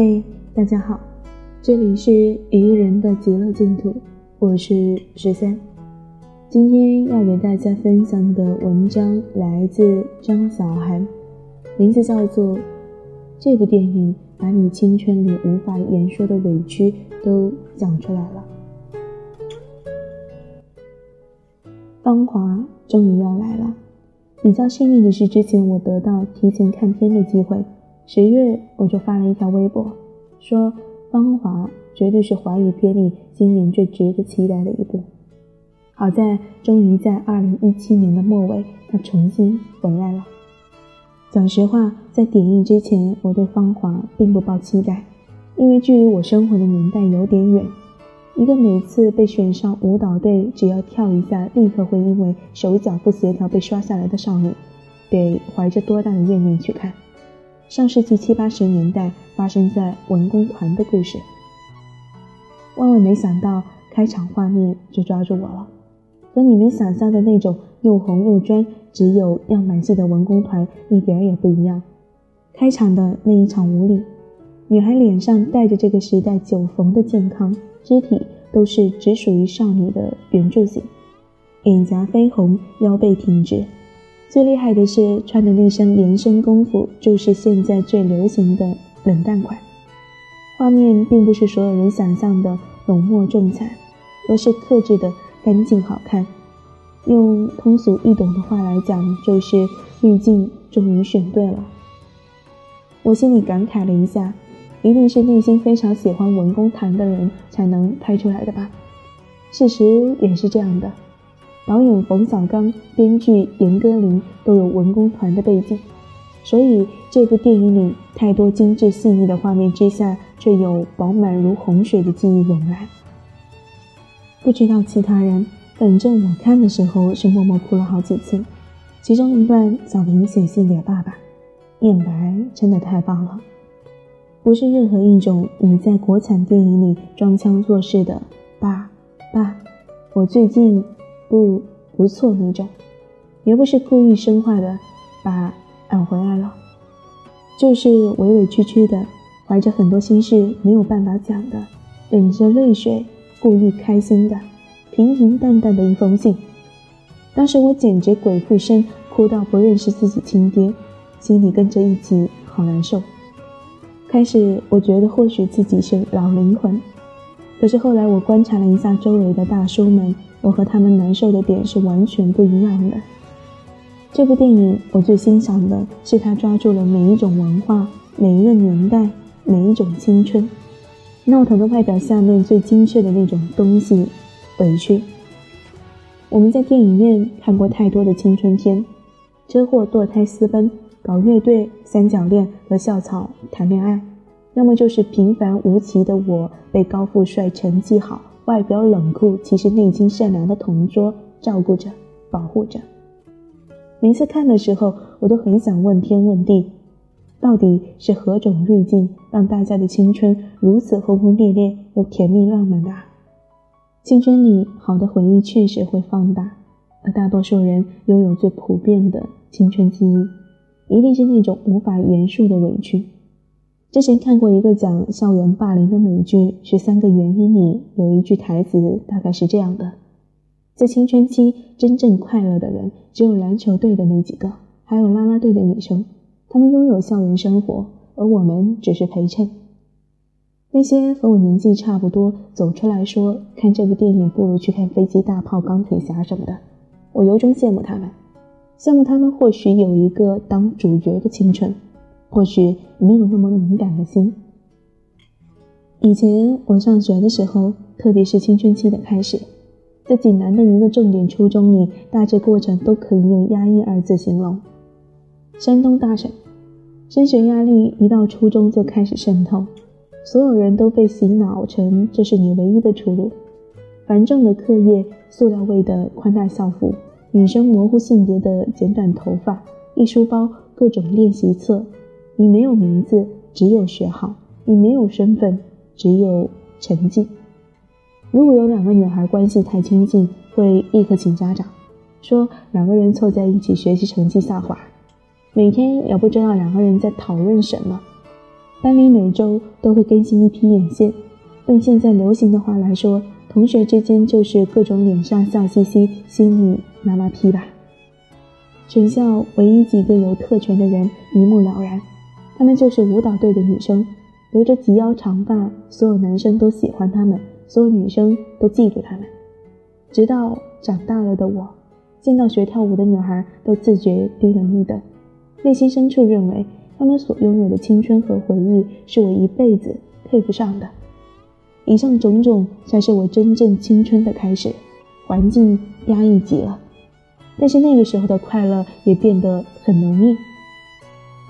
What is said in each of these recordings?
嘿，大家好，这里是一个人的极乐净土，我是十三。今天要给大家分享的文章来自张小涵，名字叫做《这部电影把你青春里无法言说的委屈都讲出来了》。芳华终于要来了。比较幸运的是，之前我得到提前看片的机会。十月我就发了一条微博，说《芳华》绝对是华语片里今年最值得期待的一部。好在终于在二零一七年的末尾，它重新回来了。讲实话，在点映之前，我对《芳华》并不抱期待，因为距离我生活的年代有点远。一个每次被选上舞蹈队，只要跳一下，立刻会因为手脚不协调被刷下来的少女，得怀着多大的怨念去看？上世纪七八十年代发生在文工团的故事，万万没想到开场画面就抓住我了，和你们想象的那种又红又专、只有样板戏的文工团一点也不一样。开场的那一场舞里，女孩脸上带着这个时代久逢的健康，肢体都是只属于少女的圆柱形，脸颊绯红，腰背挺直。最厉害的是穿的那身连身功夫，就是现在最流行的冷淡款。画面并不是所有人想象的浓墨重彩，而是克制的干净好看。用通俗易懂的话来讲，就是滤镜终于选对了。我心里感慨了一下，一定是内心非常喜欢文工团的人才能拍出来的吧。事实也是这样的。导演冯小刚、编剧严歌苓都有文工团的背景，所以这部电影里太多精致细腻的画面之下，却有饱满如洪水的记忆涌来。不知道其他人，反正我看的时候是默默哭了好几次。其中一段，小平写信给爸爸，念白真的太棒了，不是任何一种你在国产电影里装腔作势的“爸爸”，我最近。不不错那种，也不是故意生化的，把俺回来了，就是委委屈屈的，怀着很多心事没有办法讲的，忍着泪水故意开心的，平平淡淡的一封信。当时我简直鬼附身，哭到不认识自己亲爹，心里跟着一起好难受。开始我觉得或许自己是老灵魂，可是后来我观察了一下周围的大叔们。我和他们难受的点是完全不一样的。这部电影我最欣赏的是他抓住了每一种文化、每一个年代、每一种青春。闹腾的外表下面最精确的那种东西——委屈。我们在电影院看过太多的青春片：车祸、堕胎、私奔、搞乐队、三角恋和校草谈恋爱，要么就是平凡无奇的我被高富帅成绩好。外表冷酷，其实内心善良的同桌照顾着、保护着。每次看的时候，我都很想问天问地：到底是何种滤镜，让大家的青春如此轰轰烈烈又甜蜜浪漫的？青春里好的回忆确实会放大，而大多数人拥有最普遍的青春记忆，一定是那种无法言述的委屈。之前看过一个讲校园霸凌的美剧《十三个原因》里有一句台词，大概是这样的：在青春期，真正快乐的人只有篮球队的那几个，还有啦啦队的女生，他们拥有校园生活，而我们只是陪衬。那些和我年纪差不多，走出来说看这部电影不如去看飞机、大炮、钢铁侠什么的，我由衷羡慕他们，羡慕他们或许有一个当主角的青春。或许没有那么敏感的心。以前我上学的时候，特别是青春期的开始，在济南的一个重点初中里，大致过程都可以用压抑二字形容。山东大省，升学压力一到初中就开始渗透，所有人都被洗脑成这是你唯一的出路。繁重的课业，塑料味的宽大校服，女生模糊性别的剪短头发，一书包各种练习册。你没有名字，只有学号；你没有身份，只有成绩。如果有两个女孩关系太亲近，会立刻请家长，说两个人凑在一起学习成绩下滑，每天也不知道两个人在讨论什么。班里每周都会更新一批眼线，用现在流行的话来说，同学之间就是各种脸上笑嘻嘻，心里妈妈批吧。全校唯一几个有特权的人一目了然，她们就是舞蹈队的女生，留着及腰长发，所有男生都喜欢她们，所有女生都嫉妒她们。直到长大了的我，见到学跳舞的女孩，都自觉低人一等，内心深处认为。她们所拥有的青春和回忆，是我一辈子配不上的。以上种种，才是我真正青春的开始。环境压抑极了，但是那个时候的快乐也变得很浓郁。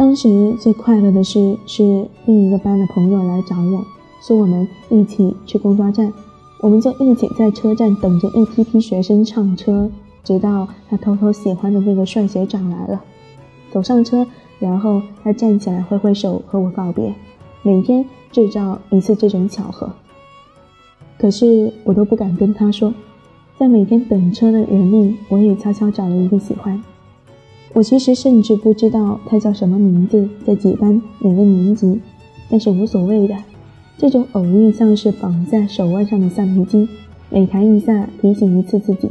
当时最快乐的事是另一个班的朋友来找我，说我们一起去公交站，我们就一起在车站等着一批批学生上车，直到他偷偷喜欢的那个帅学长来了，走上车。然后他站起来挥挥手和我告别，每天制造一次这种巧合。可是我都不敢跟他说，在每天等车的人里，我也悄悄找了一个喜欢。我其实甚至不知道他叫什么名字，在几班哪个年级，但是无所谓的。这种偶遇像是绑在手腕上的橡皮筋，每弹一下提醒一次自己，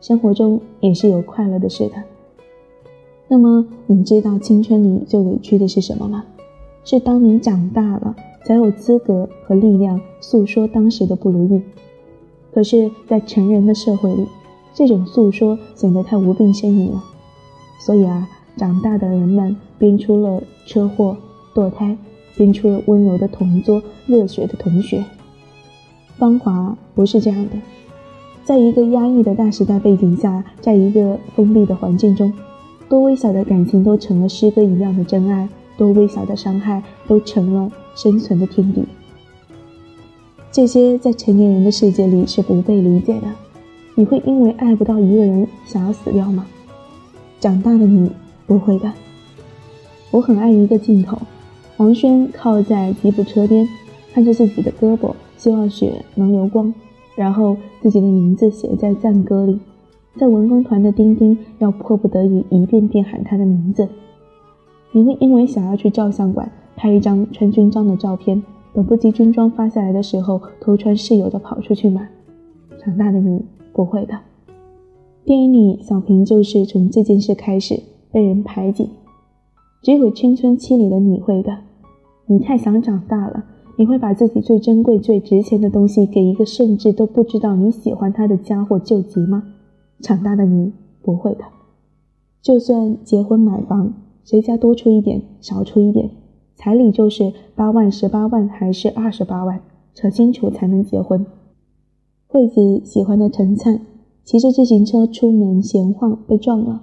生活中也是有快乐的事的。那么你知道青春里最委屈的是什么吗？是当你长大了，才有资格和力量诉说当时的不如意。可是，在成人的社会里，这种诉说显得太无病呻吟了。所以啊，长大的人们编出了车祸、堕胎，编出了温柔的同桌、热血的同学。芳华不是这样的，在一个压抑的大时代背景下，在一个封闭的环境中。多微小的感情都成了诗歌一样的真爱，多微小的伤害都成了生存的天敌。这些在成年人的世界里是不被理解的。你会因为爱不到一个人想要死掉吗？长大的你不会的。我很爱一个镜头，黄轩靠在吉普车边，看着自己的胳膊，希望血能流光，然后自己的名字写在赞歌里。在文工团的丁丁要迫不得已一遍遍喊他的名字，你会因为想要去照相馆拍一张穿军装的照片，等不及军装发下来的时候，偷穿室友的跑出去吗？长大的你不会的。电影里小平就是从这件事开始被人排挤，只有青春期里的你会的。你太想长大了，你会把自己最珍贵、最值钱的东西给一个甚至都不知道你喜欢他的家伙救急吗？长大的你不会的，就算结婚买房，谁家多出一点少出一点，彩礼就是八万、十八万还是二十八万，扯清楚才能结婚。惠子喜欢的陈灿骑着自行车出门闲晃被撞了，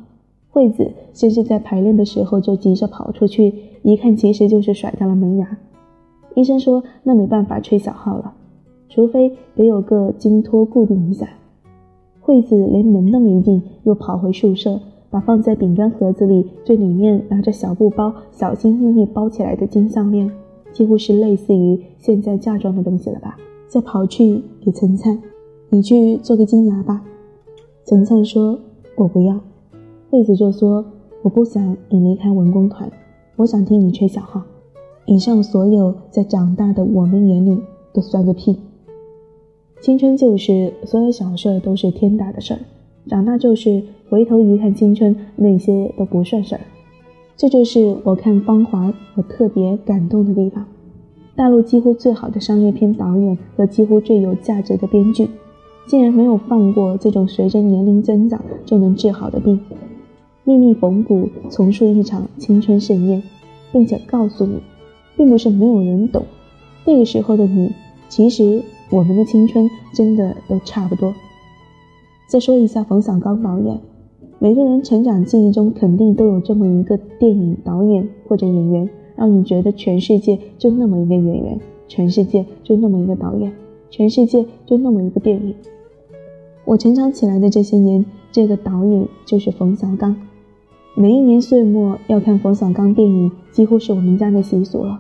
惠子先是在排练的时候就急着跑出去，一看其实就是甩掉了门牙。医生说那没办法吹小号了，除非得有个金托固定一下。惠子连门都没进，又跑回宿舍，把放在饼干盒子里、最里面拿着小布包、小心翼翼包起来的金项链，几乎是类似于现在嫁妆的东西了吧？再跑去给陈灿：“你去做个金牙吧。”陈灿说：“我不要。”惠子就说：“我不想你离开文工团，我想听你吹小号。”以上所有在长大的我们眼里都算个屁。青春就是所有小事都是天大的事儿，长大就是回头一看青春，那些都不算事儿。这就是我看《芳华》我特别感动的地方。大陆几乎最好的商业片导演和几乎最有价值的编剧，竟然没有放过这种随着年龄增长就能治好的病，秘密缝补，重塑一场青春盛宴，并且告诉你，并不是没有人懂，那个时候的你其实。我们的青春真的都差不多。再说一下冯小刚导演，每个人成长记忆中肯定都有这么一个电影导演或者演员，让你觉得全世界就那么一个演员，全世界就那么一个导演，全世界就那么一个电影。我成长起来的这些年，这个导演就是冯小刚。每一年岁末要看冯小刚电影，几乎是我们家的习俗了。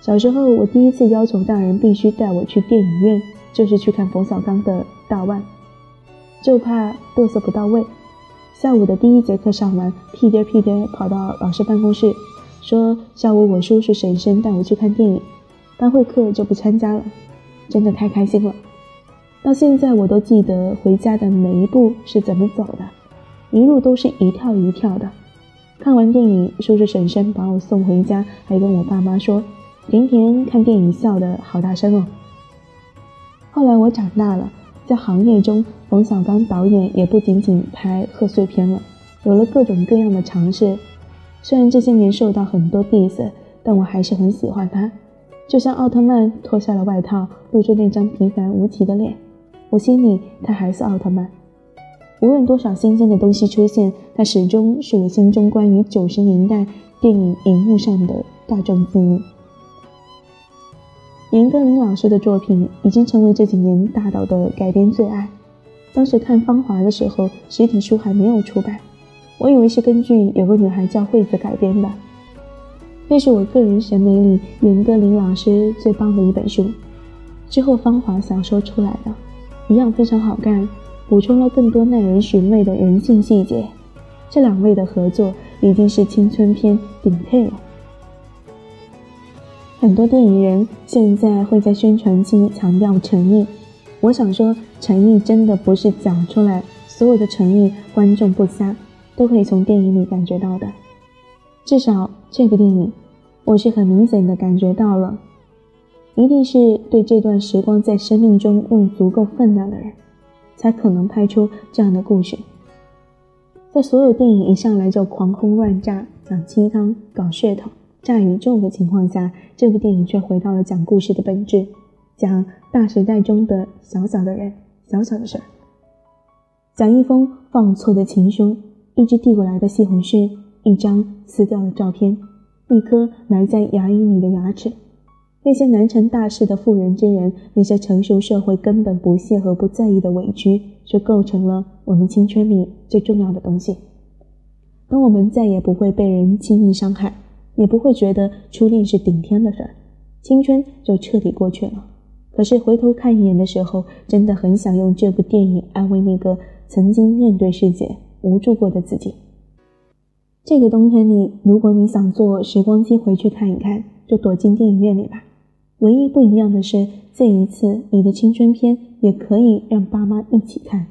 小时候，我第一次要求大人必须带我去电影院，就是去看冯小刚的《大腕》，就怕嘚瑟不到位。下午的第一节课上完，屁颠屁颠跑到老师办公室，说下午我叔叔婶婶带我去看电影，班会课就不参加了，真的太开心了。到现在我都记得回家的每一步是怎么走的，一路都是一跳一跳的。看完电影，叔叔婶婶把我送回家，还跟我爸妈说：“甜甜看电影笑得好大声哦。”后来我长大了，在行业中，冯小刚导演也不仅仅拍贺岁片了，有了各种各样的尝试。虽然这些年受到很多 diss，但我还是很喜欢他。就像奥特曼脱下了外套，露出那张平凡无奇的脸，我心里他还是奥特曼。无论多少新鲜的东西出现，他始终是我心中关于九十年代电影荧幕上的大众记忆。严歌苓老师的作品已经成为这几年大导的改编最爱。当时看《芳华》的时候，实体书还没有出版。我以为是根据有个女孩叫惠子改编的，那是我个人审美里严歌苓老师最棒的一本书。之后芳华小说出来了，一样非常好看，补充了更多耐人寻味的人性细节。这两位的合作已经是青春片顶配了。很多电影人现在会在宣传期强调诚意，我想说，诚意真的不是讲出来，所有的诚意观众不瞎。都可以从电影里感觉到的，至少这个电影，我是很明显的感觉到了，一定是对这段时光在生命中用足够分量的人，才可能拍出这样的故事。在所有电影一上来就狂轰乱炸、讲鸡汤、搞噱头、炸宇宙的情况下，这部电影却回到了讲故事的本质，讲大时代中的小小的人、小小的事儿，讲一封放错的情书。一只递过来的西红柿，一张撕掉的照片，一颗埋在牙龈里的牙齿。那些难成大事的妇人之仁，那些成熟社会根本不屑和不在意的委屈，却构成了我们青春里最重要的东西。当我们再也不会被人轻易伤害，也不会觉得初恋是顶天的事儿，青春就彻底过去了。可是回头看一眼的时候，真的很想用这部电影安慰那个曾经面对世界。无助过的自己。这个冬天里，如果你想坐时光机回去看一看，就躲进电影院里吧。唯一不一样的是，这一次你的青春片也可以让爸妈一起看，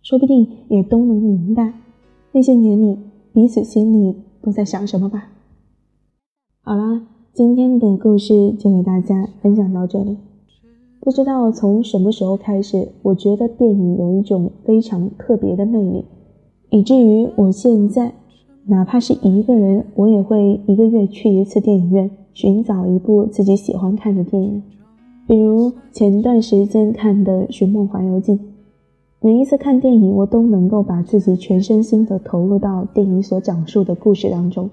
说不定也都能明白那些年里彼此心里都在想什么吧。好啦，今天的故事就给大家分享到这里。不知道从什么时候开始，我觉得电影有一种非常特别的魅力。以至于我现在，哪怕是一个人，我也会一个月去一次电影院，寻找一部自己喜欢看的电影。比如前段时间看的《寻梦环游记》，每一次看电影，我都能够把自己全身心的投入到电影所讲述的故事当中，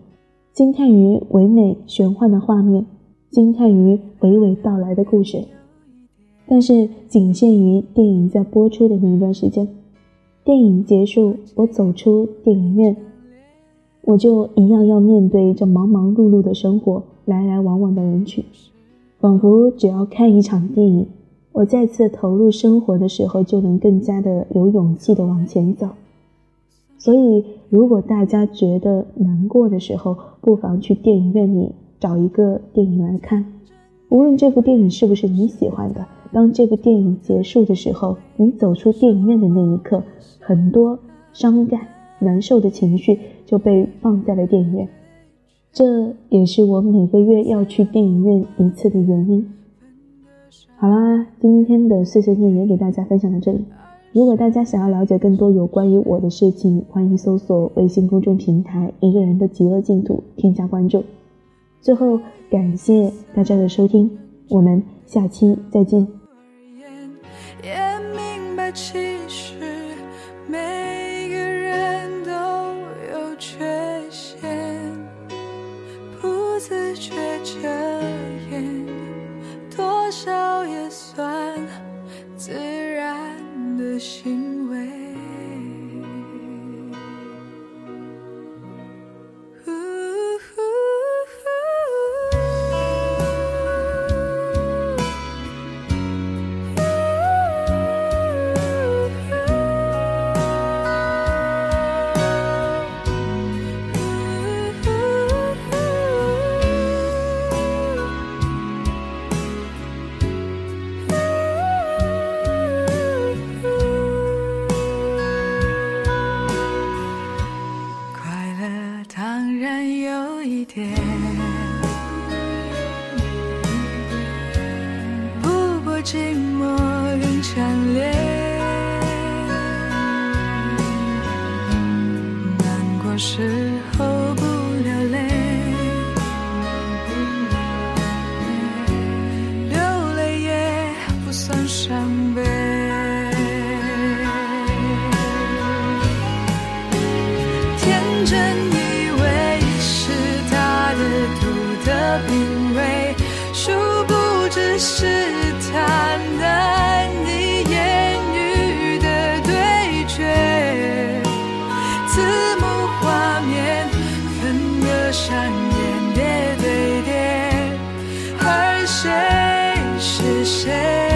惊叹于唯美玄幻的画面，惊叹于娓娓道来的故事。但是仅限于电影在播出的那一段时间。电影结束，我走出电影院，我就一样要面对这忙忙碌碌的生活，来来往往的人群，仿佛只要看一场电影，我再次投入生活的时候，就能更加的有勇气的往前走。所以，如果大家觉得难过的时候，不妨去电影院里找一个电影来看，无论这部电影是不是你喜欢的。当这部电影结束的时候，你走出电影院的那一刻，很多伤感、难受的情绪就被放在了电影院。这也是我每个月要去电影院一次的原因。好啦，今天的碎碎念也给大家分享到这里。如果大家想要了解更多有关于我的事情，欢迎搜索微信公众平台“一个人的极乐净土”，添加关注。最后，感谢大家的收听，我们下期再见。谁是谁？